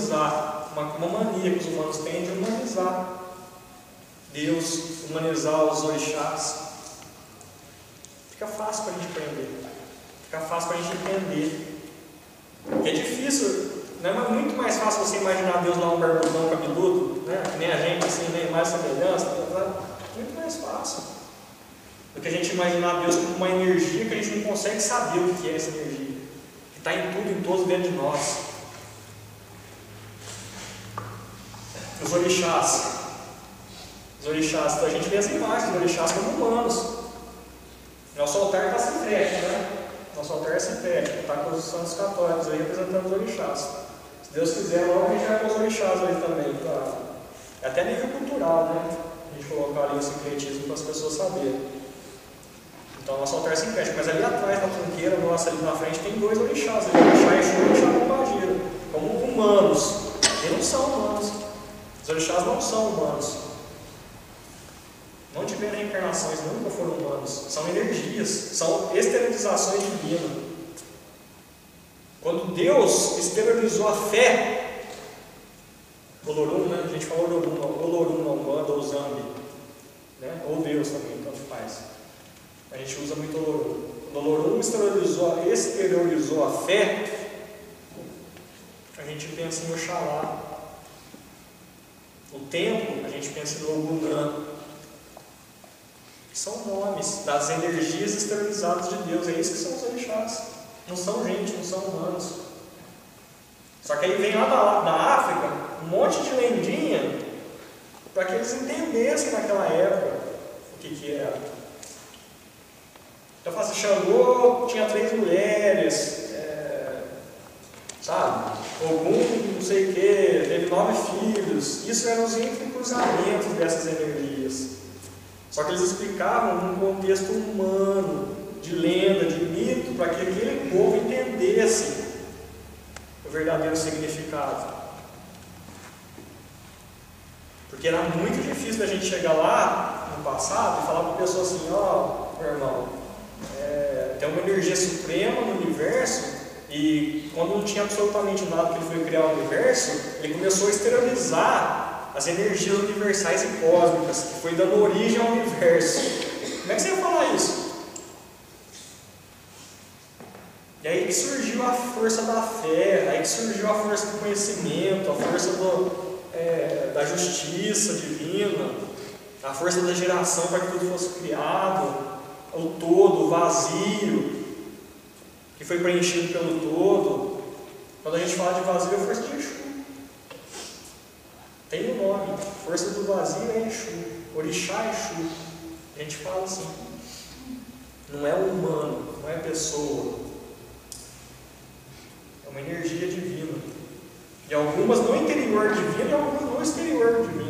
humanizar, uma, uma mania que os humanos têm de humanizar Deus, humanizar os orixás. Fica fácil para a gente aprender, fica fácil para a gente entender. Porque é difícil, não é muito mais fácil você imaginar Deus lá um barbudão cabeludo, né? que nem a gente, assim, nem mais semelhança, muito mais fácil do que a gente imaginar Deus como uma energia que a gente não consegue saber o que é essa energia, que está em tudo, em todos dentro de nós. Os orixás. Os orixás, então a gente vê as imagens dos orixás como humanos. Nosso altar está sintético, né? Nosso altar é sintético, está com os santos católicos aí representando os orixás. Se Deus quiser, logo a gente vai com os orixás aí também, claro. É até nível cultural, né? A gente colocar ali o sincretismo para as pessoas saberem. Então, nosso altar é sintético, mas ali atrás, na tronqueira nossa, ali na frente, tem dois orixás, ali, orixá e orixá Pombagira, como humanos. Eles não são humanos. Os orixás não são humanos. Não tiveram reencarnações, nunca foram humanos. São energias, são esterilizações divinas. Quando Deus esterilizou a fé, Olorum, né? A gente fala Olorum, Olorum na Umbanda ou Zambi, né? ou Deus também, tanto faz. A gente usa muito Olorum. Quando Olorum exteriorizou, exteriorizou a fé, a gente pensa em Oxalá. O tempo, a gente pensa em Ogunã. São nomes das energias esterilizadas de Deus. É isso que são os orixás. Não são gente, não são humanos. Só que aí vem lá da, da África um monte de lendinha para que eles entendessem naquela época o que, que era. Então fala assim, Xangô tinha três mulheres, é, sabe? Ogum, não sei o que, teve nove filhos. Isso eram os entrecruzamentos dessas energias. Só que eles explicavam num contexto humano, de lenda, de mito, para que aquele povo entendesse o verdadeiro significado. Porque era muito difícil a gente chegar lá no passado e falar para a pessoa assim, ó, oh, meu irmão, é, tem uma energia suprema no universo e quando não tinha absolutamente nada que ele foi criar o universo, ele começou a esterilizar as energias universais e cósmicas, que foi dando origem ao universo. Como é que você ia falar isso? E aí que surgiu a força da fé, aí que surgiu a força do conhecimento, a força do, é, da justiça divina, a força da geração para que tudo fosse criado, o todo, o vazio, que foi preenchido pelo todo. Quando a gente fala de vazio, é força de Exu. Tem um nome, força do vazio é Exu, Orixá Exu. A gente fala assim. Não é humano, não é pessoa. É uma energia divina. E algumas no interior divino e algumas no exterior divino.